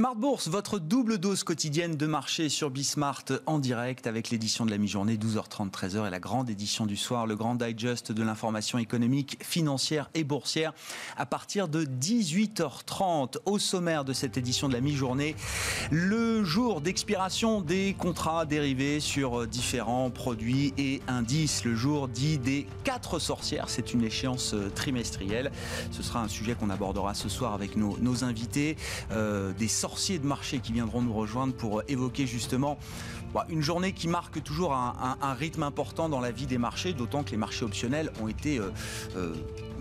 Smart Bourse, votre double dose quotidienne de marché sur Bismart en direct avec l'édition de la mi-journée 12h30 13h et la grande édition du soir, le grand digest de l'information économique, financière et boursière à partir de 18h30 au sommaire de cette édition de la mi-journée, le jour d'expiration des contrats dérivés sur différents produits et indices, le jour dit des quatre sorcières, c'est une échéance trimestrielle. Ce sera un sujet qu'on abordera ce soir avec nos, invités, euh, des de marché qui viendront nous rejoindre pour évoquer justement bah, une journée qui marque toujours un, rythme important dans la vie des marchés, d'autant que les marchés optionnels ont été euh, euh,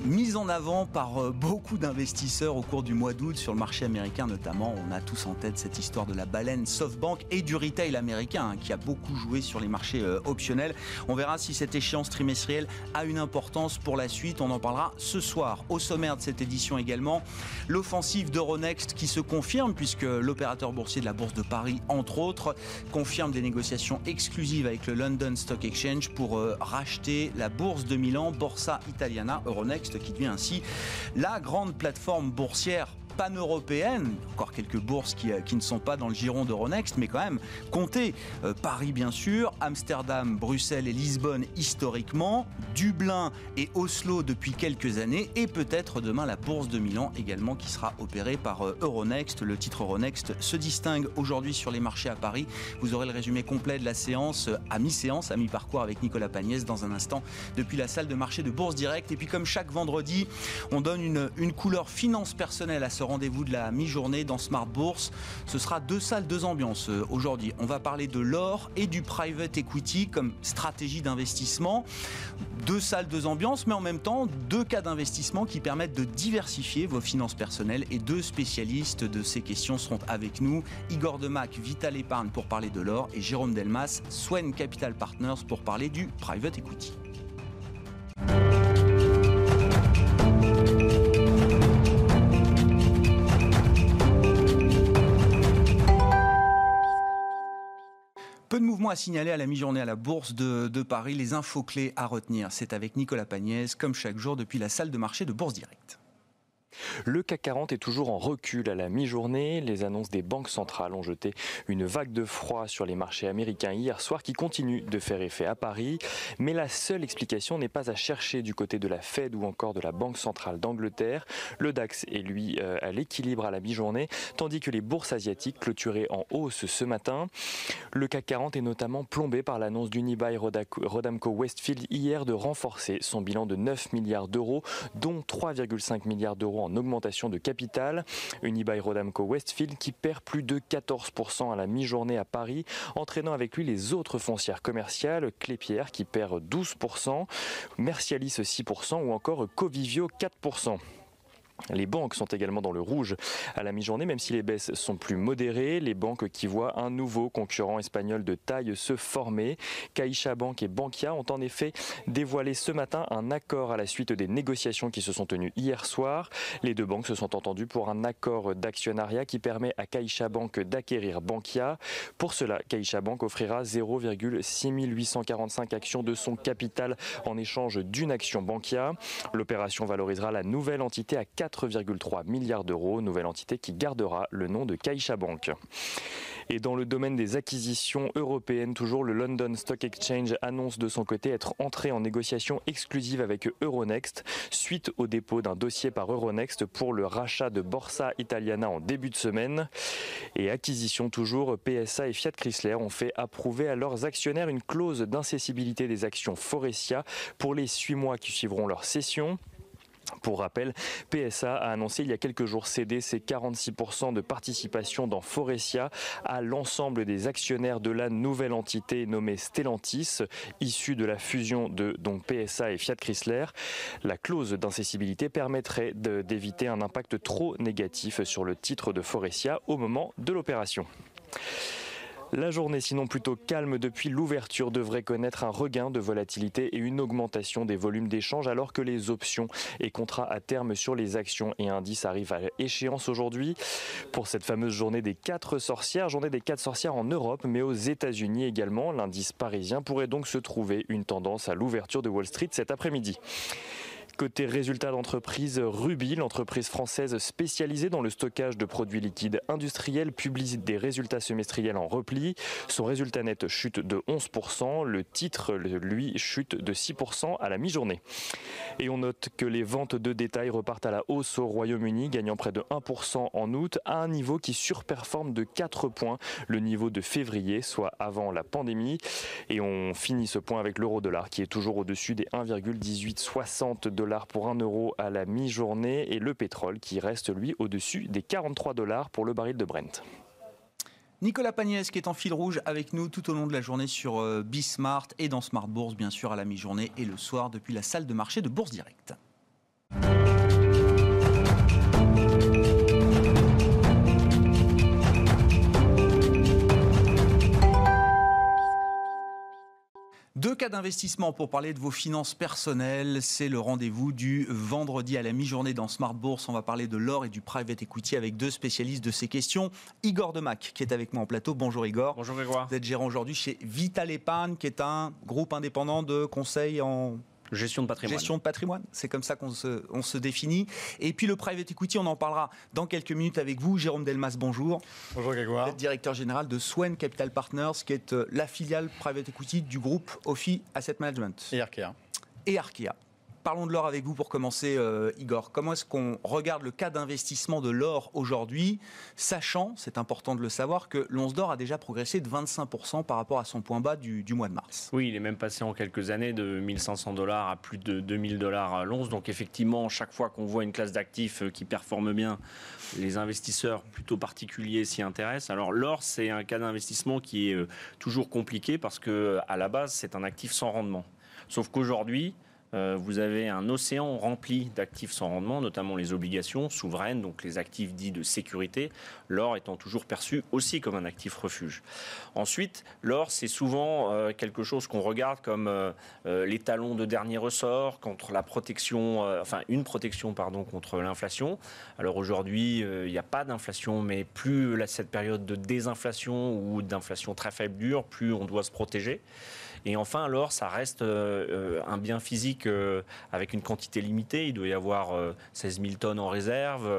mise en avant par euh, beaucoup d'investisseurs au cours du mois d'août sur le marché américain notamment. On a tous en tête cette histoire de la baleine SoftBank et du retail américain hein, qui a beaucoup joué sur les marchés euh, optionnels. On verra si cette échéance trimestrielle a une importance pour la suite. On en parlera ce soir. Au sommaire de cette édition également, l'offensive d'Euronext qui se confirme puisque l'opérateur boursier de la Bourse de Paris, entre autres, confirme des négociations exclusives avec le London Stock Exchange pour euh, racheter la Bourse de Milan, Borsa Italiana, Euronext qui devient ainsi la grande plateforme boursière pan-européenne, encore quelques bourses qui, euh, qui, ne sont pas dans le giron d'Euronext, mais quand même, comptez euh, Paris bien sûr, Amsterdam, Bruxelles et Lisbonne historiquement, Dublin et Oslo depuis quelques années, et peut-être demain la bourse de Milan également qui sera opérée par euh, Euronext. Le titre Euronext se distingue aujourd'hui sur les marchés à Paris. Vous aurez le résumé complet de la séance à mi-séance, à mi-parcours avec Nicolas Pagnès dans un instant depuis la salle de marché de Bourse Direct. Et puis comme chaque vendredi, on donne une, une couleur finance personnelle à ce rendez-vous de la mi-journée dans Smart Bourse. Ce sera deux salles, deux ambiances euh, aujourd'hui. On va parler de l'or et du private equity comme stratégie d'investissement. Deux salles, deux ambiances, mais en même temps deux cas d'investissement qui permettent de diversifier vos finances personnelles. Et deux spécialistes de ces questions seront avec nous. Igor Demac, Vital Épargne pour parler de l'or et Jérôme Delmas, Swen Capital Partners pour parler du private equity. Peu de mouvements à signaler à la mi-journée à la Bourse de, de, Paris. Les infos clés à retenir, c'est avec Nicolas Pagnès, comme chaque jour depuis la salle de marché de Bourse Direct. Le CAC 40 est toujours en recul à la mi-journée. Les annonces des banques centrales ont jeté une vague de froid sur les marchés américains hier soir qui continue de faire effet à Paris. Mais la seule explication n'est pas à chercher du côté de la Fed ou encore de la Banque centrale d'Angleterre. Le DAX est lui euh, à l'équilibre à la mi-journée, tandis que les bourses asiatiques clôturaient en hausse ce matin. Le CAC 40 est notamment plombé par l'annonce d'Unibail Rodamco Westfield hier de renforcer son bilan de 9 milliards d'euros, dont 3,5 milliards d'euros en en de capital. Unibail Rodamco Westfield qui perd plus de 14% à la mi-journée à Paris, entraînant avec lui les autres foncières commerciales, Clépierre qui perd 12%, Mercialis 6% ou encore Covivio 4%. Les banques sont également dans le rouge à la mi-journée, même si les baisses sont plus modérées. Les banques qui voient un nouveau concurrent espagnol de taille se former. Caixa Bank et Bankia ont en effet dévoilé ce matin un accord à la suite des négociations qui se sont tenues hier soir. Les deux banques se sont entendues pour un accord d'actionnariat qui permet à Caixa Bank d'acquérir Bankia. Pour cela, Caixa Bank offrira 0,6845 actions de son capital en échange d'une action Bankia. L'opération valorisera la nouvelle entité à 4 4,3 milliards d'euros, nouvelle entité qui gardera le nom de CaixaBank. Et dans le domaine des acquisitions européennes, toujours le London Stock Exchange annonce de son côté être entré en négociation exclusive avec Euronext suite au dépôt d'un dossier par Euronext pour le rachat de Borsa Italiana en début de semaine. Et acquisition toujours, PSA et Fiat Chrysler ont fait approuver à leurs actionnaires une clause d'incessibilité des actions Forestia pour les 8 mois qui suivront leur cession. Pour rappel, PSA a annoncé il y a quelques jours céder ses 46% de participation dans Forestia à l'ensemble des actionnaires de la nouvelle entité nommée Stellantis, issue de la fusion de PSA et Fiat Chrysler. La clause d'incessibilité permettrait d'éviter un impact trop négatif sur le titre de Forestia au moment de l'opération. La journée, sinon plutôt calme depuis l'ouverture, devrait connaître un regain de volatilité et une augmentation des volumes d'échanges alors que les options et contrats à terme sur les actions et indices arrivent à échéance aujourd'hui. Pour cette fameuse journée des quatre sorcières, journée des quatre sorcières en Europe, mais aux États-Unis également, l'indice parisien pourrait donc se trouver une tendance à l'ouverture de Wall Street cet après-midi. Côté résultats d'entreprise, Ruby, l'entreprise française spécialisée dans le stockage de produits liquides industriels, publie des résultats semestriels en repli. Son résultat net chute de 11%, le titre, lui, chute de 6% à la mi-journée. Et on note que les ventes de détail repartent à la hausse au Royaume-Uni, gagnant près de 1% en août, à un niveau qui surperforme de 4 points le niveau de février, soit avant la pandémie. Et on finit ce point avec l'euro-dollar qui est toujours au-dessus des 1,1860 dollars pour 1 euro à la mi-journée et le pétrole qui reste lui au-dessus des 43 dollars pour le baril de Brent. Nicolas Pagnès qui est en fil rouge avec nous tout au long de la journée sur euh, Bismart et dans Smart Bourse bien sûr à la mi-journée et le soir depuis la salle de marché de Bourse Direct. Deux cas d'investissement pour parler de vos finances personnelles. C'est le rendez-vous du vendredi à la mi-journée dans Smart Bourse. On va parler de l'or et du private equity avec deux spécialistes de ces questions. Igor Demac, qui est avec moi en plateau. Bonjour Igor. Bonjour Grégoire. Vous êtes gérant aujourd'hui chez Vital Épargne, qui est un groupe indépendant de conseil en Gestion de patrimoine. Gestion de patrimoine, c'est comme ça qu'on se, on se définit. Et puis le private equity, on en parlera dans quelques minutes avec vous. Jérôme Delmas, bonjour. Bonjour Grégoire. Vous êtes directeur général de Swen Capital Partners, qui est euh, la filiale private equity du groupe Ophi Asset Management. Et Arkea. Et Arkea parlons de l'or avec vous pour commencer, euh, Igor. Comment est-ce qu'on regarde le cas d'investissement de l'or aujourd'hui, sachant, c'est important de le savoir, que l'once d'or a déjà progressé de 25% par rapport à son point bas du, mois de mars? Oui, il est même passé en quelques années de 1500 dollars à plus de 2000 dollars à l'once. Donc effectivement, chaque fois qu'on voit une classe d'actifs euh, qui performe bien, les investisseurs plutôt particuliers s'y intéressent. Alors l'or, c'est un cas d'investissement qui est euh, toujours compliqué parce que à la base, c'est un actif sans rendement. Sauf qu'aujourd'hui, euh, vous avez un océan rempli d'actifs sans rendement, notamment les obligations souveraines, donc les actifs dits de sécurité, l'or étant toujours perçu aussi comme un actif refuge. Ensuite, l'or, c'est souvent euh, quelque chose qu'on regarde comme euh, les talons de dernier ressort contre la protection, enfin une protection pardon contre l'inflation. Alors aujourd'hui, il n'y a pas d'inflation, mais plus cette période de désinflation ou d'inflation très faible dure, plus on doit se protéger. Et enfin, l'or, ça reste euh, euh, un bien physique euh, avec une quantité limitée. Il doit y avoir 16 000 tonnes en réserve.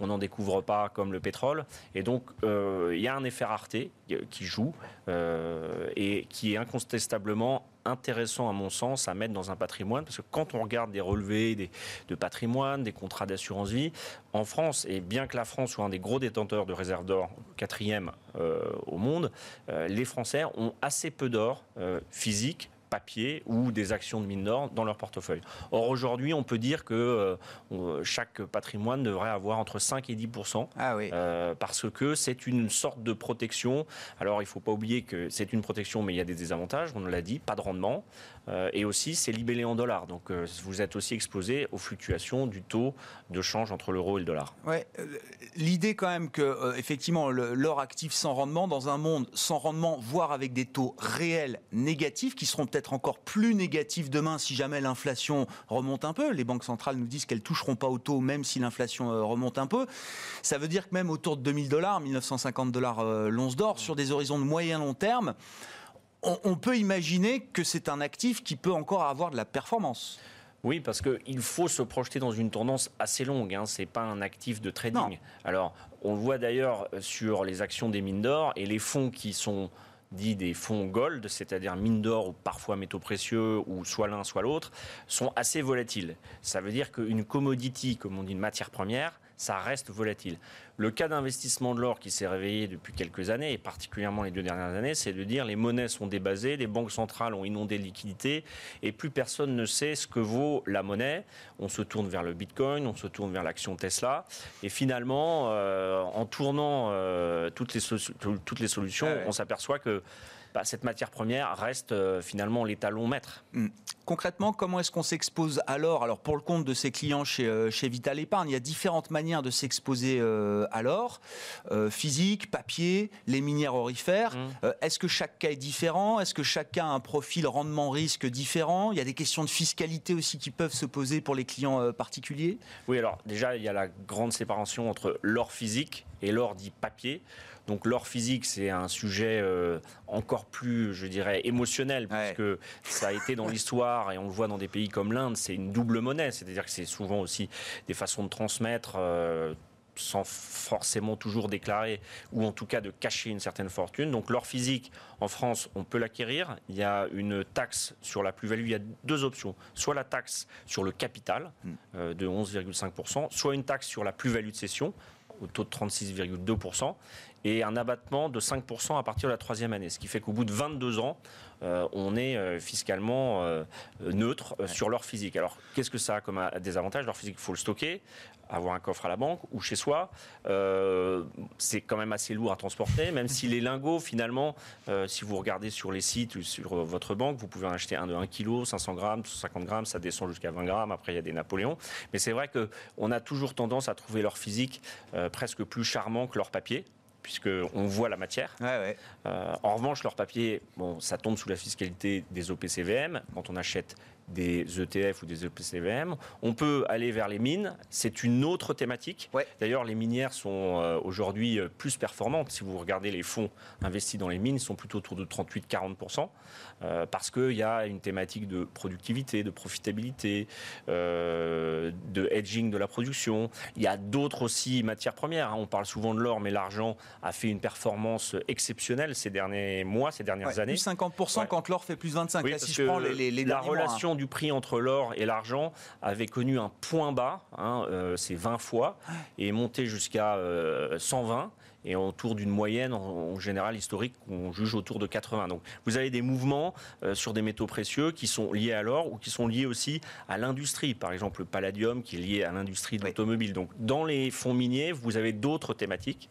on n'en découvre pas comme le pétrole. Et donc, il y a un effet rareté qui joue et qui est incontestablement intéressant à mon sens à mettre dans un patrimoine parce que quand on regarde des relevés de patrimoine, des contrats d'assurance vie, en France, et bien que la France soit un des gros détenteurs de réserves d'or, quatrième euh, au monde, euh, les Français ont assez peu d'or euh, physique papier ou des actions de mine d'or dans leur portefeuille. Or aujourd'hui, on peut dire que euh, chaque patrimoine devrait avoir entre 5 et 10 ah oui. euh, parce que c'est une sorte de protection. Alors il ne faut pas oublier que c'est une protection, mais il y a des désavantages. On l'a dit, pas de rendement, euh, et aussi c'est libellé en dollars. Donc vous êtes aussi exposé aux fluctuations du taux de change entre l'euro et le dollar. Ouais, l'idée quand même que effectivement l'or actif sans rendement dans un monde sans rendement, voire avec des taux réels négatifs qui seront peut-être être encore plus négatif demain si jamais l'inflation remonte un peu. Les banques centrales nous disent qu'elles toucheront pas au taux même si l'inflation euh, remonte un peu. Ça veut dire que même autour de 2000 dollars, 1950 dollars euh, l'once d'or, sur des horizons de moyen long terme, on, peut imaginer que c'est un actif qui peut encore avoir de la performance. Oui, parce qu'il faut se projeter dans une tendance assez longue. Hein. Ce n'est pas un actif de trading. Alors, on le voit d'ailleurs sur les actions des mines d'or et les fonds qui sont dit des fonds gold, c'est-à-dire mine d'or ou parfois métaux précieux ou soit l'un soit l'autre, sont assez volatiles. Ça veut dire qu'une commodity, comme on dit une matière première, ça reste volatile. Le cas d'investissement de l'or qui s'est réveillé depuis quelques années, et particulièrement les deux dernières années, c'est de dire les monnaies sont débasées, les banques centrales ont inondé de liquidités, et plus personne ne sait ce que vaut la monnaie. On se tourne vers le Bitcoin, on se tourne vers l'action Tesla, et finalement, euh, en tournant euh, toutes, les toutes les solutions, on s'aperçoit que bah, cette matière première reste finalement l'étalon maître. Hmm. Concrètement, comment est-ce qu'on s'expose alors Alors pour le compte de ses clients chez, chez Vital Épargne, il y a différentes manières de s'exposer à l'or, physique, papier, les minières orifères. Mmh. est-ce que chaque cas est différent? Est-ce que chacun a un profil rendement-risque différent? Il y a des questions de fiscalité aussi qui peuvent se poser pour les clients particuliers? Oui, alors déjà, il y a la grande séparation entre l'or physique et l'or dit papier. Donc l'or physique, c'est un sujet euh, encore plus, je dirais, émotionnel, puisque ça a été dans l'histoire, et on le voit dans des pays comme l'Inde, c'est une double monnaie, c'est-à-dire que c'est souvent aussi des façons de transmettre. Euh, sans forcément toujours déclarer ou en tout cas de cacher une certaine fortune. Donc l'or physique en France, on peut l'acquérir. Il y a une taxe sur la plus-value. Il y a deux options. Soit la taxe sur le capital hmm. euh, de 11,5%, soit une taxe sur la plus-value de cession au taux de 36,2% et un abattement de 5% à partir de la troisième année. Ce qui fait qu'au bout de 22 ans, on est euh, fiscalement euh, neutre sur l'or physique. Alors, qu'est-ce que ça a comme désavantage L'or physique, il faut le stocker, avoir un coffre à la banque ou chez soi. c'est quand même assez lourd à transporter, même si les lingots, finalement, si vous regardez sur les sites ou sur votre banque, vous pouvez en acheter un de 1 kg, 500 grammes, 50 grammes, ça descend jusqu'à 20 grammes. Après, il y a des Napoléons. Mais c'est vrai qu'on a toujours tendance à trouver l'or physique presque plus charmant que l'or papier puisqu'on voit la matière. Euh, en revanche, leur papier, bon, ça tombe sous la fiscalité des OPCVM. Quand on achète des ETF ou des EPCVM. On peut aller vers les mines, c'est une autre thématique. D'ailleurs, les minières sont euh, aujourd'hui euh, plus performantes. Si vous regardez les fonds investis dans les mines, ils sont plutôt autour de 38-40%, euh, parce qu'il y a une thématique de productivité, de profitabilité, de hedging de la production. Il y a d'autres aussi matières premières. Hein. On parle souvent de l'or, mais l'argent a fait une performance exceptionnelle ces derniers mois, ces dernières années. Plus 50% quand l'or fait plus 25%. si je prends les, la relation du prix entre l'or et l'argent avait connu un point bas, hein, euh, c'est 20 fois, et monté jusqu'à 120 euh, et autour d'une moyenne en, général historique qu'on juge autour de 80. Donc vous avez des mouvements euh, sur des métaux précieux qui sont liés à l'or ou qui sont liés aussi à l'industrie. Par exemple le palladium qui est lié à l'industrie de l'automobile. Donc dans les fonds miniers, vous avez d'autres thématiques.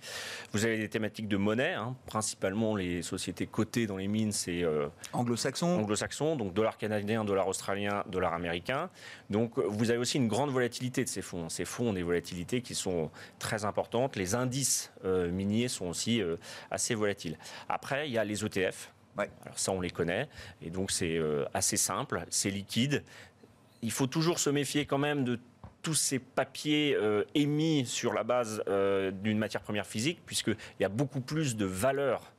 Vous avez des thématiques de monnaie, hein. principalement les sociétés cotées dans les mines, c'est euh, anglo-saxon. Anglo-saxon, donc dollar canadien, dollar australien, dollar américain. Donc vous avez aussi une grande volatilité de ces fonds. Ces fonds ont des volatilités qui sont très importantes. Les indices euh, miniers sont aussi euh, assez volatiles. Après, il y a les ETF. Alors ça, on les connaît. Et donc, c'est euh, assez simple, c'est liquide. Il faut toujours se méfier quand même de tous ces papiers euh, émis sur la base d'une matière première physique, puisqu'il y a beaucoup plus de valeur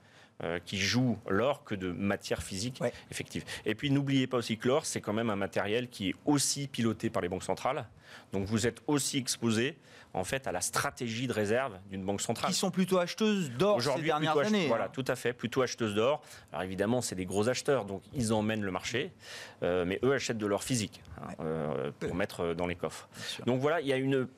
qui joue l'or que de matière physique effective. Et puis n'oubliez pas aussi que l'or, c'est quand même un matériel qui est aussi piloté par les banques centrales. Donc vous êtes aussi exposé en fait à la stratégie de réserve d'une banque centrale. Qui sont plutôt acheteuses d'or ces dernières années. Voilà, hein. tout à fait, plutôt acheteuses d'or. Alors évidemment, c'est des gros acheteurs, donc ils emmènent le marché, euh, mais eux achètent de l'or physique hein, euh, pour mettre dans les coffres. Donc voilà, il y a une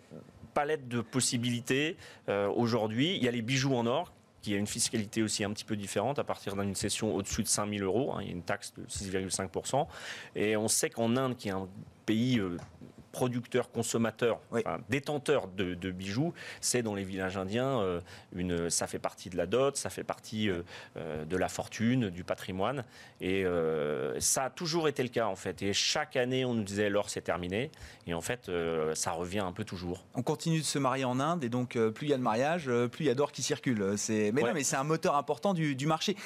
palette de possibilités euh, aujourd'hui. Il y a les bijoux en or qui a une fiscalité aussi un petit peu différente à partir d'une session au-dessus de 5 000 euros. Hein. il y a une taxe de 6,5%. Et on sait qu'en Inde, qui est un pays producteurs, consommateurs, détenteurs de, bijoux, c'est dans les villages indiens, euh, une, ça fait partie de la dot, ça fait partie euh, euh, de la fortune, du patrimoine. Et ça a toujours été le cas, en fait. Et chaque année, on nous disait l'or, c'est terminé. Et en fait, ça revient un peu toujours. On continue de se marier en Inde, et donc plus il y a de mariage, plus il y a d'or qui circule. Mais non, mais c'est un moteur important du, marché.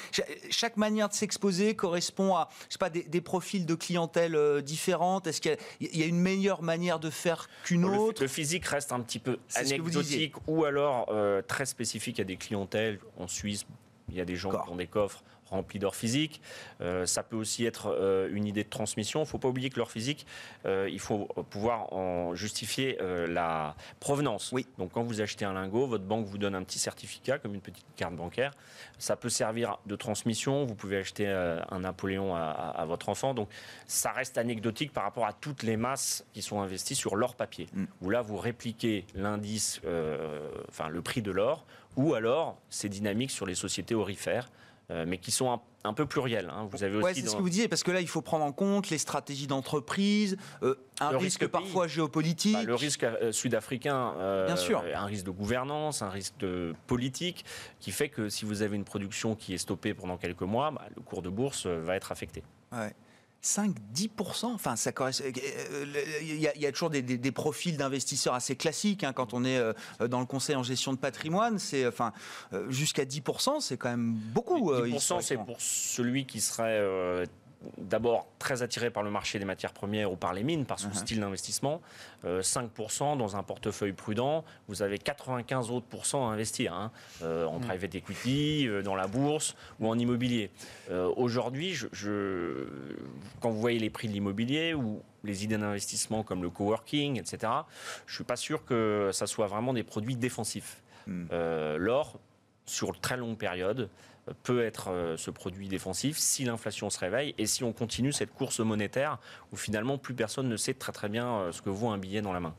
chaque manière de s'exposer correspond à je sais pas, des, profils de clientèle différentes. Est-ce qu'il y, y, a une meilleure manière manière de faire qu'une autre. Le, physique reste un petit peu anecdotique ou alors euh, très spécifique à des clientèles. En Suisse, il y a des gens qui ont des coffres rempli d'or physique. Euh, ça peut aussi être euh, une idée de transmission. Il ne faut pas oublier que l'or physique, euh, il faut pouvoir en justifier la provenance. Oui. Donc quand vous achetez un lingot, votre banque vous donne un petit certificat, comme une petite carte bancaire. Ça peut servir de transmission. Vous pouvez acheter un Napoléon à, votre enfant. Donc ça reste anecdotique par rapport à toutes les masses qui sont investies sur l'or papier. Mm. Où là, vous répliquez l'indice, enfin le prix de l'or, ou alors c'est dynamique sur les sociétés orifères mais qui sont un, peu pluriels. Hein. Vous avez aussi. c'est ce que vous disiez, parce que là, il faut prendre en compte les stratégies d'entreprise, un risque, parfois géopolitique. Bah, le risque sud-africain, Bien sûr. un risque de gouvernance, un risque de politique, qui fait que si vous avez une production qui est stoppée pendant quelques mois, bah, le cours de bourse va être affecté. Ouais. 5-10%. Enfin, ça euh, Il y, a, toujours des, profils d'investisseurs assez classiques. Hein, quand on est euh, dans le conseil en gestion de patrimoine, c'est enfin euh, jusqu'à 10%, c'est quand même beaucoup. 10%, c'est pour celui qui serait d'abord très attiré par le marché des matières premières ou par les mines, par son uh-huh. style d'investissement. 5% euh, dans un portefeuille prudent, vous avez 95 autres à investir, hein, euh, en mm. private equity, euh, dans la bourse ou en immobilier. Aujourd'hui, je, quand vous voyez les prix de l'immobilier ou les idées d'investissement comme le coworking, etc., je ne suis pas sûr que ça soit vraiment des produits défensifs. Mm. L'or, sur très longue période, peut être euh, ce produit défensif si l'inflation se réveille et si on continue cette course monétaire où finalement plus personne ne sait très très bien euh, ce que vaut un billet dans la main.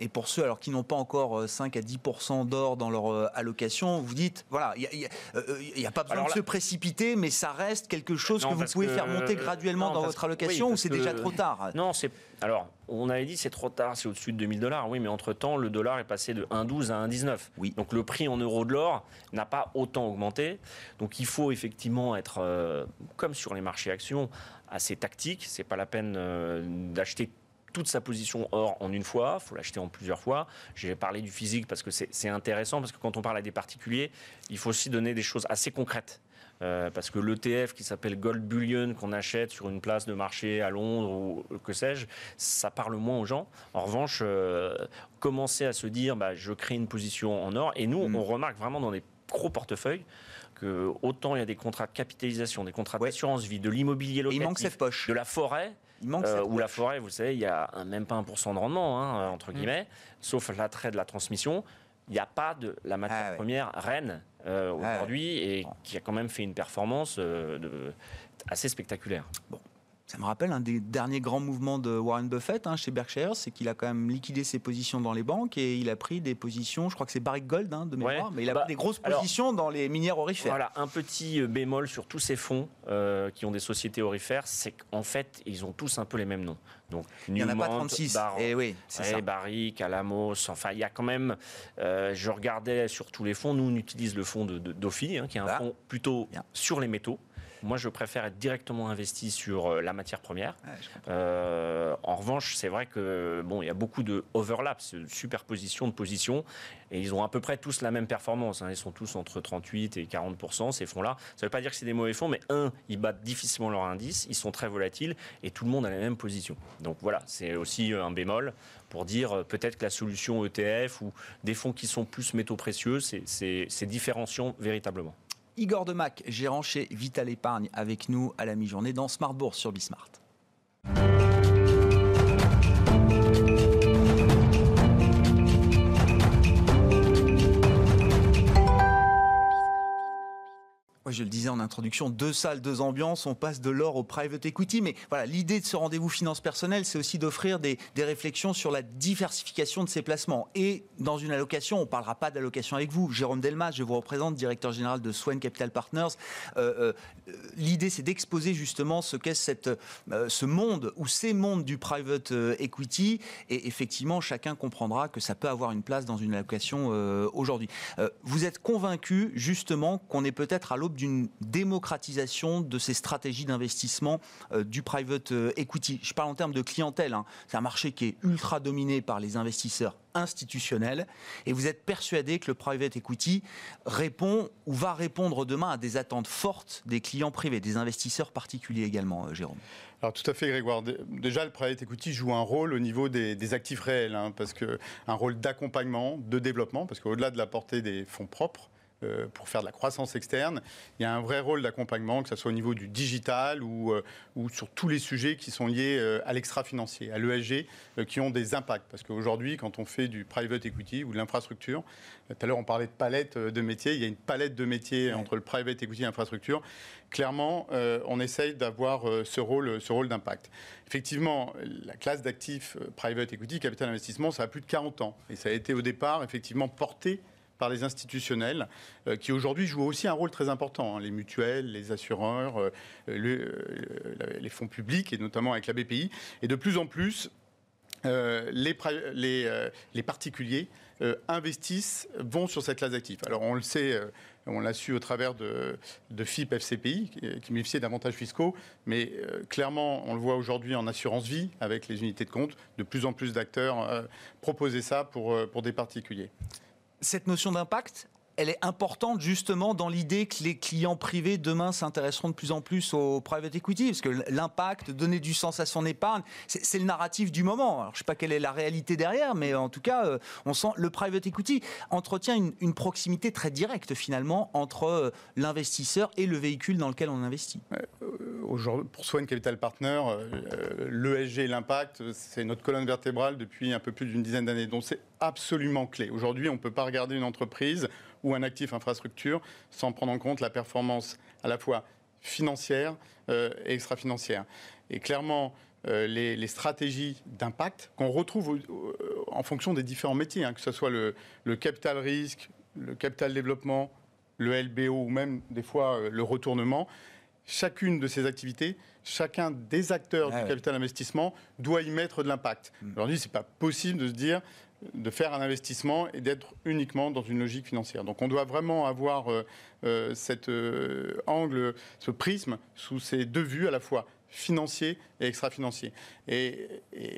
Et pour ceux alors qui n'ont pas encore 5 euh, à 10% d'or dans leur allocation, vous dites voilà, il n'y a, pas besoin de se précipiter, mais ça reste quelque chose que vous pouvez faire monter graduellement dans votre allocation ou c'est déjà trop tard? Non, c'est alors, on avait dit c'est trop tard, c'est au-dessus de 2000 dollars. Oui, mais entre-temps, le dollar est passé de 1,12 à 1,19. Oui. Donc le prix en euros de l'or n'a pas autant augmenté. Donc il faut effectivement être, euh, comme sur les marchés actions, assez tactique. C'est pas la peine euh, d'acheter toute sa position or en une fois, il faut l'acheter en plusieurs fois. J'ai parlé du physique parce que c'est intéressant, parce que quand on parle à des particuliers, il faut aussi donner des choses assez concrètes. Euh, parce que l'ETF qui s'appelle Gold Bullion qu'on achète sur une place de marché à Londres ou que sais-je, ça parle moins aux gens. En revanche, euh, commencer à se dire bah, je crée une position en or, et nous mm. on remarque vraiment dans des gros portefeuilles que autant il y a des contrats de capitalisation, des contrats d'assurance vie, de l'immobilier locatif, il manque cette poche. de la forêt. Il manque euh, où la forêt, vous savez, il y a même pas 1% de rendement, hein, entre mm. guillemets, sauf l'attrait de la transmission il n'y a pas de la matière ah première reine euh, ah aujourd'hui et qui a quand même fait une performance euh, assez spectaculaire. Bon. Ça me rappelle un des derniers grands mouvements de Warren Buffett hein, chez Berkshire, c'est qu'il a quand même liquidé ses positions dans les banques et il a pris des positions, je crois que c'est Barrick Gold hein, de mémoire, mais il a bah, pris des grosses positions dans les minières orifères. Voilà, un petit euh, bémol sur tous ces fonds qui ont des sociétés orifères, c'est qu'en fait, ils ont tous un peu les mêmes noms. Donc, il n'y en a pas 36. et eh oui, c'est ça. Barrick, Alamos, enfin, il y a quand même. Euh, je regardais sur tous les fonds. Nous, on utilise le fonds de, d'Ophi, hein, qui est un fonds plutôt sur les métaux. Moi, je préfère être directement investi sur euh, la matière première. Euh, en revanche, c'est vrai que bon, il y a beaucoup de overlaps, de superposition de positions, et ils ont à peu près tous la même performance. Hein. Ils sont tous entre 38 et 40% ces fonds-là. Ça ne veut pas dire que c'est des mauvais fonds, mais un, ils battent difficilement leur indice, ils sont très volatiles, et tout le monde a la même position. Donc voilà, c'est aussi euh, un bémol pour dire peut-être que la solution ETF ou des fonds qui sont plus métaux précieux, c'est différenciant véritablement. Igor Demac, gérant chez Vital Épargne, avec nous à la mi-journée dans Smart Bourse sur Bismart. Je le disais en introduction, deux salles, deux ambiances, on passe de l'or au private equity. Mais voilà, l'idée de ce rendez-vous finance personnelle, c'est aussi d'offrir des, réflexions sur la diversification de ces placements. Et dans une allocation, on ne parlera pas d'allocation avec vous. Jérôme Delmas, je vous représente, directeur général de Swan Capital Partners. Euh, euh, l'idée, c'est d'exposer justement ce qu'est cette, euh, ce monde ou ces mondes du private equity. Et effectivement, chacun comprendra que ça peut avoir une place dans une allocation aujourd'hui. vous êtes convaincu justement qu'on est peut-être à l'aube d'une démocratisation de ces stratégies d'investissement euh, du private euh, equity. Je parle en termes de clientèle. Hein. C'est un marché qui est ultra dominé par les investisseurs institutionnels et vous êtes persuadé que le private equity répond ou va répondre demain à des attentes fortes des clients privés, des investisseurs particuliers également, euh, Jérôme alors tout à fait, Grégoire. Déjà, le private equity joue un rôle au niveau des, actifs réels, hein, parce que un rôle d'accompagnement, de développement, parce qu'au-delà de la portée des fonds propres, pour faire de la croissance externe. Il y a un vrai rôle d'accompagnement, que ce soit au niveau du digital ou, euh, ou sur tous les sujets qui sont liés euh, à l'extra-financier, à l'ESG, qui ont des impacts. Parce qu'aujourd'hui, quand on fait du private equity ou de l'infrastructure, tout à l'heure on parlait de palette de métiers, il y a une palette de métiers entre le private equity et l'infrastructure. Clairement, on essaye d'avoir ce rôle, ce rôle d'impact. Effectivement, la classe d'actifs private equity, capital investissement, ça a plus de 40 ans. Et ça a été au départ effectivement porté par les institutionnels, qui aujourd'hui jouent aussi un rôle très important. Hein. les mutuelles, les assureurs, les fonds publics, et notamment avec la BPI. Et de plus en plus, les, particuliers investissent, vont sur cette classe d'actifs. Alors on le sait, on l'a su au travers de, FIP FCPI, qui bénéficiaient d'avantages fiscaux. Mais euh, clairement, on le voit aujourd'hui en assurance vie, avec les unités de compte. De plus en plus d'acteurs euh, proposer ça euh, pour des particuliers. Cette notion d'impact, elle est importante justement dans l'idée que les clients privés demain s'intéresseront de plus en plus au private equity, parce que l'impact, donner du sens à son épargne, c'est le narratif du moment. Je ne sais pas quelle est la réalité derrière, mais en tout cas, euh, on sent le private equity entretient une, proximité très directe finalement entre euh, l'investisseur et le véhicule dans lequel on investit. Euh, pour Swan Capital Partner, l'ESG et l'impact, c'est notre colonne vertébrale depuis un peu plus d'une dizaine d'années. Donc c'est absolument clé. Aujourd'hui, on ne peut pas regarder une entreprise ou un actif infrastructure sans prendre en compte la performance à la fois financière euh, et extra-financière. Et clairement, euh, les, stratégies d'impact qu'on retrouve en fonction des différents métiers, hein, que ce soit le, capital risque, le capital développement, le LBO ou même des fois euh, le retournement, chacune de ces activités, chacun des acteurs ah du capital investissement doit y mettre de l'impact. Hmm. Aujourd'hui, ce n'est pas possible de se dire de faire un investissement et d'être uniquement dans une logique financière. Donc on doit vraiment avoir euh, euh, cet euh, angle, ce prisme sous ces deux vues à la fois financier et extra-financier. Et,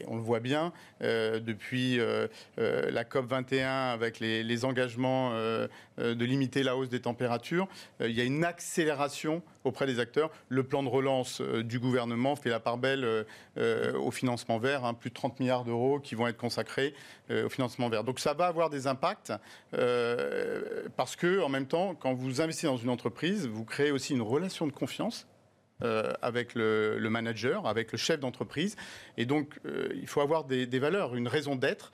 on le voit bien euh, depuis euh, euh, la COP 21 avec les, engagements de limiter la hausse des températures, il y a une accélération auprès des acteurs. Le plan de relance du gouvernement fait la part belle au financement vert, hein, plus de 30 milliards d'euros qui vont être consacrés au financement vert. Donc ça va avoir des impacts parce que en même temps, quand vous investissez dans une entreprise, vous créez aussi une relation de confiance euh, avec le, manager, avec le chef d'entreprise. Et donc, euh, il faut avoir des, valeurs, une raison d'être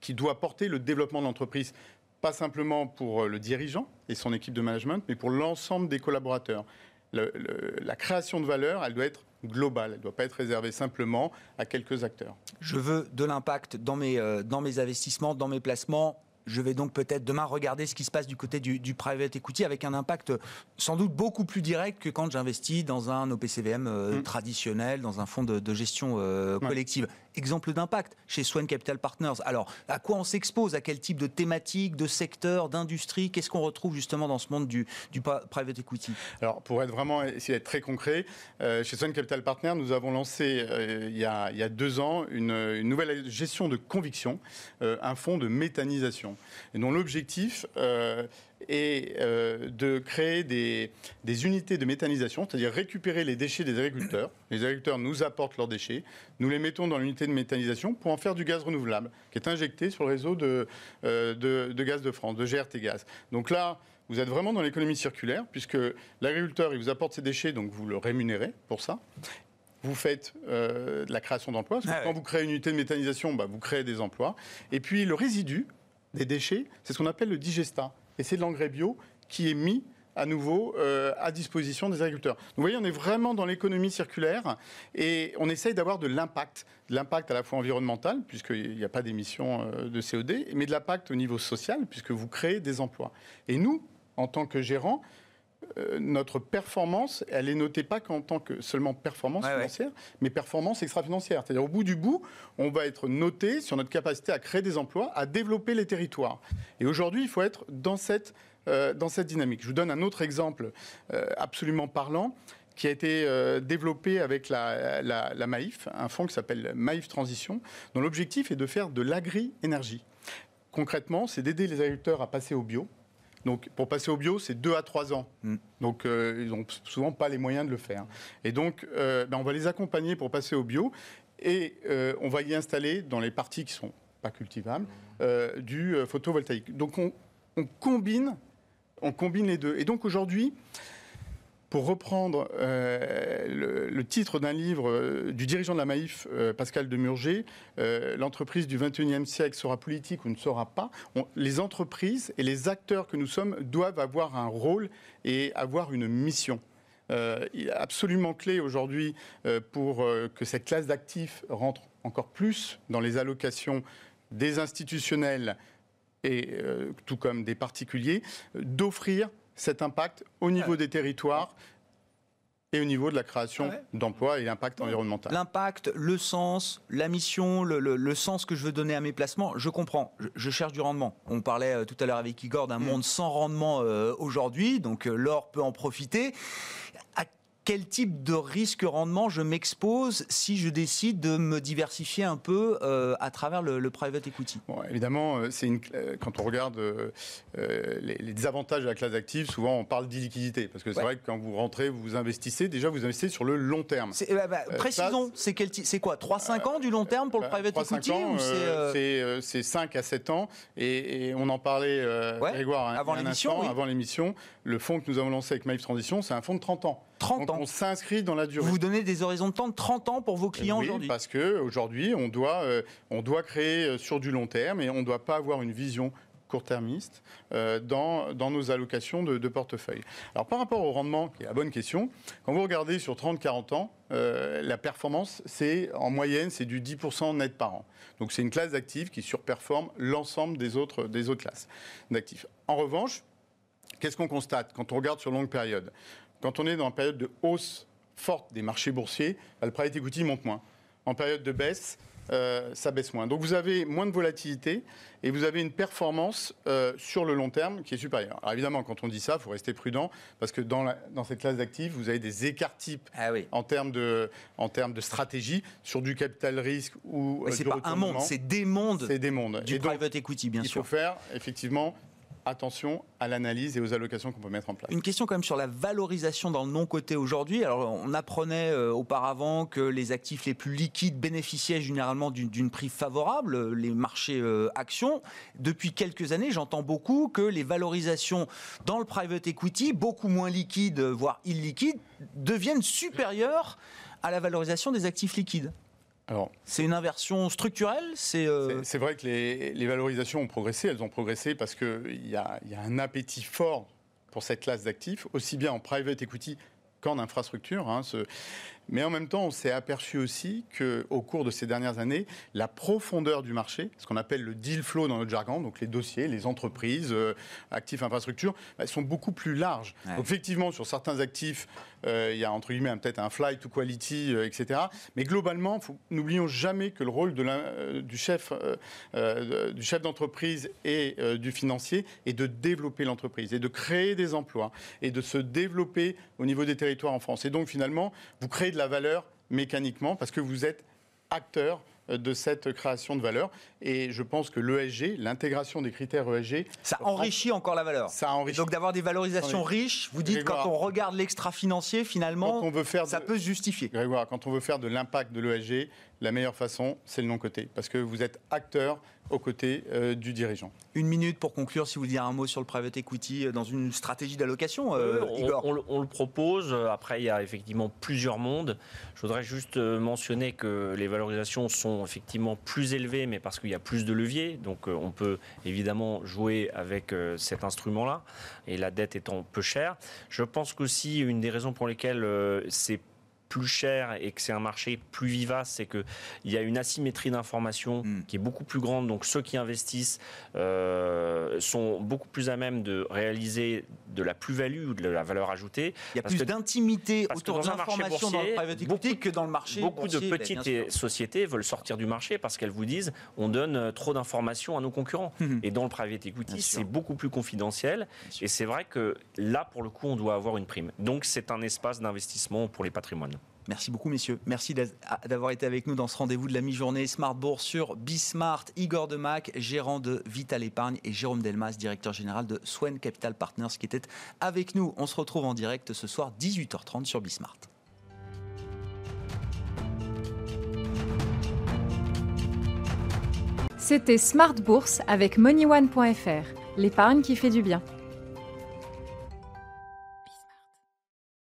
qui doit porter le développement de l'entreprise pas simplement pour le dirigeant et son équipe de management, mais pour l'ensemble des collaborateurs. la création de valeur, elle doit être globale, elle ne doit pas être réservée simplement à quelques acteurs. Je veux de l'impact euh, dans mes investissements, dans mes placements, je vais donc peut-être demain regarder ce qui se passe du côté du, private equity avec un impact sans doute beaucoup plus direct que quand j'investis dans un OPCVM euh, mm. traditionnel, dans un fonds de, gestion euh, collective. Exemple d'impact chez Swan Capital Partners. Alors, à quoi on s'expose? À quel type de thématique, de secteur, d'industrie Qu'est-ce qu'on retrouve justement dans ce monde du, private equity? Alors, pour être vraiment, essayer d'être très concret, euh, chez Swan Capital Partners, nous avons lancé il, y a, deux ans une, nouvelle gestion de conviction, un fonds de méthanisation. Dont l'objectif euh, est euh, de créer des, unités de méthanisation, c'est-à-dire récupérer les déchets des agriculteurs. Les agriculteurs nous apportent leurs déchets, nous les mettons dans l'unité de méthanisation pour en faire du gaz renouvelable, qui est injecté sur le réseau de, euh, de, gaz de France, de GRT Gaz. Donc là, vous êtes vraiment dans l'économie circulaire, puisque l'agriculteur, il vous apporte ses déchets, donc vous le rémunérez pour ça vous faites de la création d'emplois. Ah quand vous créez une unité de méthanisation, bah, vous créez des emplois. Et puis le résidu, des déchets, c'est ce qu'on appelle le digesta. Et c'est de l'engrais bio qui est mis à nouveau euh, à disposition des agriculteurs. vous voyez, on est vraiment dans l'économie circulaire et on essaye d'avoir de l'impact, de l'impact à la fois environnemental, puisqu'il n'y a pas d'émissions euh, de CO2, mais de l'impact au niveau social, puisque vous créez des emplois. Et nous, en tant que gérants, euh, notre performance, elle est notée pas qu'en tant que seulement performance financière, mais performance extra-financière. C'est-à-dire au bout du bout, on va être noté sur notre capacité à créer des emplois, à développer les territoires. Et aujourd'hui, il faut être dans cette, euh, dans cette dynamique. Je vous donne un autre exemple euh, absolument parlant qui a été développé avec la, la, la, Maïf, un fonds qui s'appelle Maïf Transition, dont l'objectif est de faire de l'agri-énergie. Concrètement, c'est d'aider les agriculteurs à passer au bio, donc, pour passer au bio, c'est 2 à 3 ans. Mm. Donc, euh, ils n'ont souvent pas les moyens de le faire. Et donc, euh, ben, on va les accompagner pour passer au bio. Et euh, on va y installer, dans les parties qui ne sont pas cultivables, du photovoltaïque. Donc, on, on, combine, on combine les deux. Et donc, aujourd'hui, pour reprendre euh, le, titre d'un livre euh, du dirigeant de la Maïf, euh, Pascal Demurger, l'entreprise du 21e siècle sera politique ou ne sera pas. les entreprises et les acteurs que nous sommes doivent avoir un rôle et avoir une mission. absolument clé aujourd'hui pour que cette classe d'actifs rentre encore plus dans les allocations des institutionnels et tout comme des particuliers, d'offrir cet impact au niveau des territoires et au niveau de la création d'emplois et l'impact environnemental. L'impact, le sens, la mission, le, sens que je veux donner à mes placements, je comprends. Je, cherche du rendement. On parlait euh, tout à l'heure avec Igor d'un mm. monde sans rendement euh, aujourd'hui, donc euh, l'or peut en profiter quel type de risque-rendement je m'expose si je décide de me diversifier un peu euh, à travers le, private equity? Bon, Évidemment, euh, c'est une, euh, quand on regarde les, désavantages de la classe active, souvent on parle d'illiquidité. Parce que c'est vrai que quand vous rentrez, vous investissez, déjà vous investissez sur le long terme. Bah, bah, précisons, c'est quoi 3-5 ans du long terme pour le private equity C'est 5 à 7 ans. Et, on en parlait, Grégoire, avant l'émission. Avant l'émission, le fonds que nous avons lancé avec Maïf Transition, c'est un fonds de 30 ans. 30 ans. On s'inscrit dans la durée. Vous donnez des horizons de temps de 30 ans pour vos clients aujourd'hui Parce qu'aujourd'hui, on, doit, euh, on doit créer euh, sur du long terme et on ne doit pas avoir une vision court-termiste euh, dans, dans, nos allocations de, portefeuille. Alors par rapport au rendement, qui est la bonne question, quand vous regardez sur 30-40 ans, la performance, c'est en moyenne, c'est du 10% net par an. Donc c'est une classe d'actifs qui surperforme l'ensemble des autres, des autres classes d'actifs. En revanche, qu'est-ce qu'on constate quand on regarde sur longue période? Quand on est dans une période de hausse forte des marchés boursiers, bah, le private equity monte moins. En période de baisse, euh, ça baisse moins. Donc vous avez moins de volatilité et vous avez une performance euh, sur le long terme qui est supérieure. Alors évidemment, quand on dit ça, il faut rester prudent parce que dans, dans cette classe d'actifs, vous avez des écarts types ah en, termes de, en termes de stratégie sur du capital risque ou. Mais euh, c'est pas un monde, c'est des mondes. C'est des mondes. Du private equity, bien sûr. Il faut faire effectivement attention à l'analyse et aux allocations qu'on peut mettre en place. Une question quand sur la valorisation dans le non-côté aujourd'hui. Alors on apprenait euh, auparavant que les actifs les plus liquides bénéficiaient généralement d'une prix favorable, les marchés euh, actions. Depuis quelques années, j'entends beaucoup que les valorisations dans le private equity, beaucoup moins liquides, voire illiquides, deviennent supérieures à la valorisation des actifs liquides c'est une inversion structurelle euh, C'est vrai que les, valorisations ont progressé. Elles ont progressé parce qu'il y, a, un appétit fort pour cette classe d'actifs, aussi bien en private equity qu'en infrastructure. Hein, mais en même temps, on s'est aperçu aussi qu'au cours de ces dernières années, la profondeur du marché, ce qu'on appelle le deal flow dans notre jargon, donc les dossiers, les entreprises, euh, actifs infrastructures, elles bah, sont beaucoup plus larges. Donc effectivement, sur certains actifs, euh, il y a entre guillemets peut-être un flight to quality, euh, etc. Mais globalement, n'oublions jamais que le rôle de du chef, du chef d'entreprise et du financier est de développer l'entreprise et de créer des emplois et de se développer au niveau des territoires en France. Et donc finalement, vous créez de la valeur mécaniquement parce que vous êtes acteur euh, de cette création de valeur. Et je pense que l'ESG, l'intégration des critères ESG... Ça enrichit encore la valeur. Ça enrichit. donc d'avoir des valorisations riches, vous dites quand on regarde l'extra-financier, finalement, on veut faire ça peut se justifier. Grégoire, quand on veut faire de l'impact de l'ESG, la meilleure façon, c'est le non-côté. Parce que vous êtes acteur aux côtés euh, du dirigeant. Une minute pour conclure, si vous voulez dire un mot sur le private equity euh, dans une stratégie d'allocation, euh, Igor. On, le propose. Après, il y a effectivement plusieurs mondes. Je voudrais juste mentionner que les valorisations sont effectivement plus élevées, mais parce qu'il y a plus de leviers. Donc, on peut évidemment jouer avec cet instrument-là, et la dette étant peu chère. Je pense qu'aussi, une des raisons pour lesquelles c'est plus cher et que c'est un marché plus vivace, c'est qu'il y a une asymétrie d'information hmm. qui est beaucoup plus grande. Donc ceux qui investissent euh, sont beaucoup plus à même de réaliser de la plus-value ou de la valeur ajoutée. Il y a plus d'intimité autour de l'information dans le private equity que dans le marché Beaucoup de petites sociétés veulent sortir du marché parce qu'elles vous disent on donne euh, trop d'informations à nos concurrents. Hmm. Et dans le private equity, c'est beaucoup plus confidentiel. Et c'est vrai que là, pour le coup, on doit avoir une prime. Donc c'est un espace d'investissement pour les patrimoines. Merci beaucoup, messieurs. Merci d'avoir été avec nous dans ce rendez-vous de la mi-journée Smart Bourse sur Bismart. Igor Demac, gérant de Vital Épargne, et Jérôme Delmas, directeur général de Swen Capital Partners, qui était avec nous. On se retrouve en direct ce soir, 18h30 sur Bismart. C'était Smart Bourse avec MoneyOne.fr, l'épargne qui fait du bien.